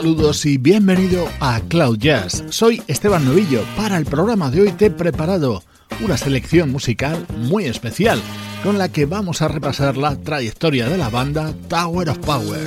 Saludos y bienvenido a Cloud Jazz. Soy Esteban Novillo. Para el programa de hoy te he preparado una selección musical muy especial con la que vamos a repasar la trayectoria de la banda Tower of Power.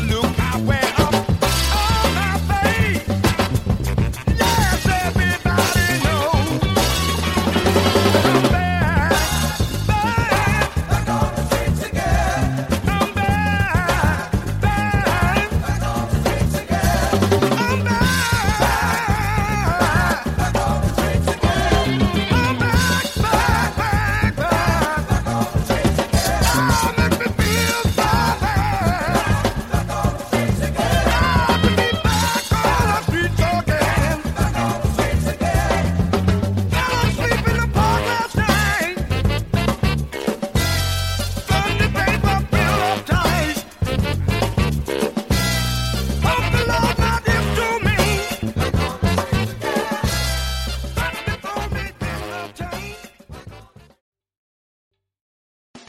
look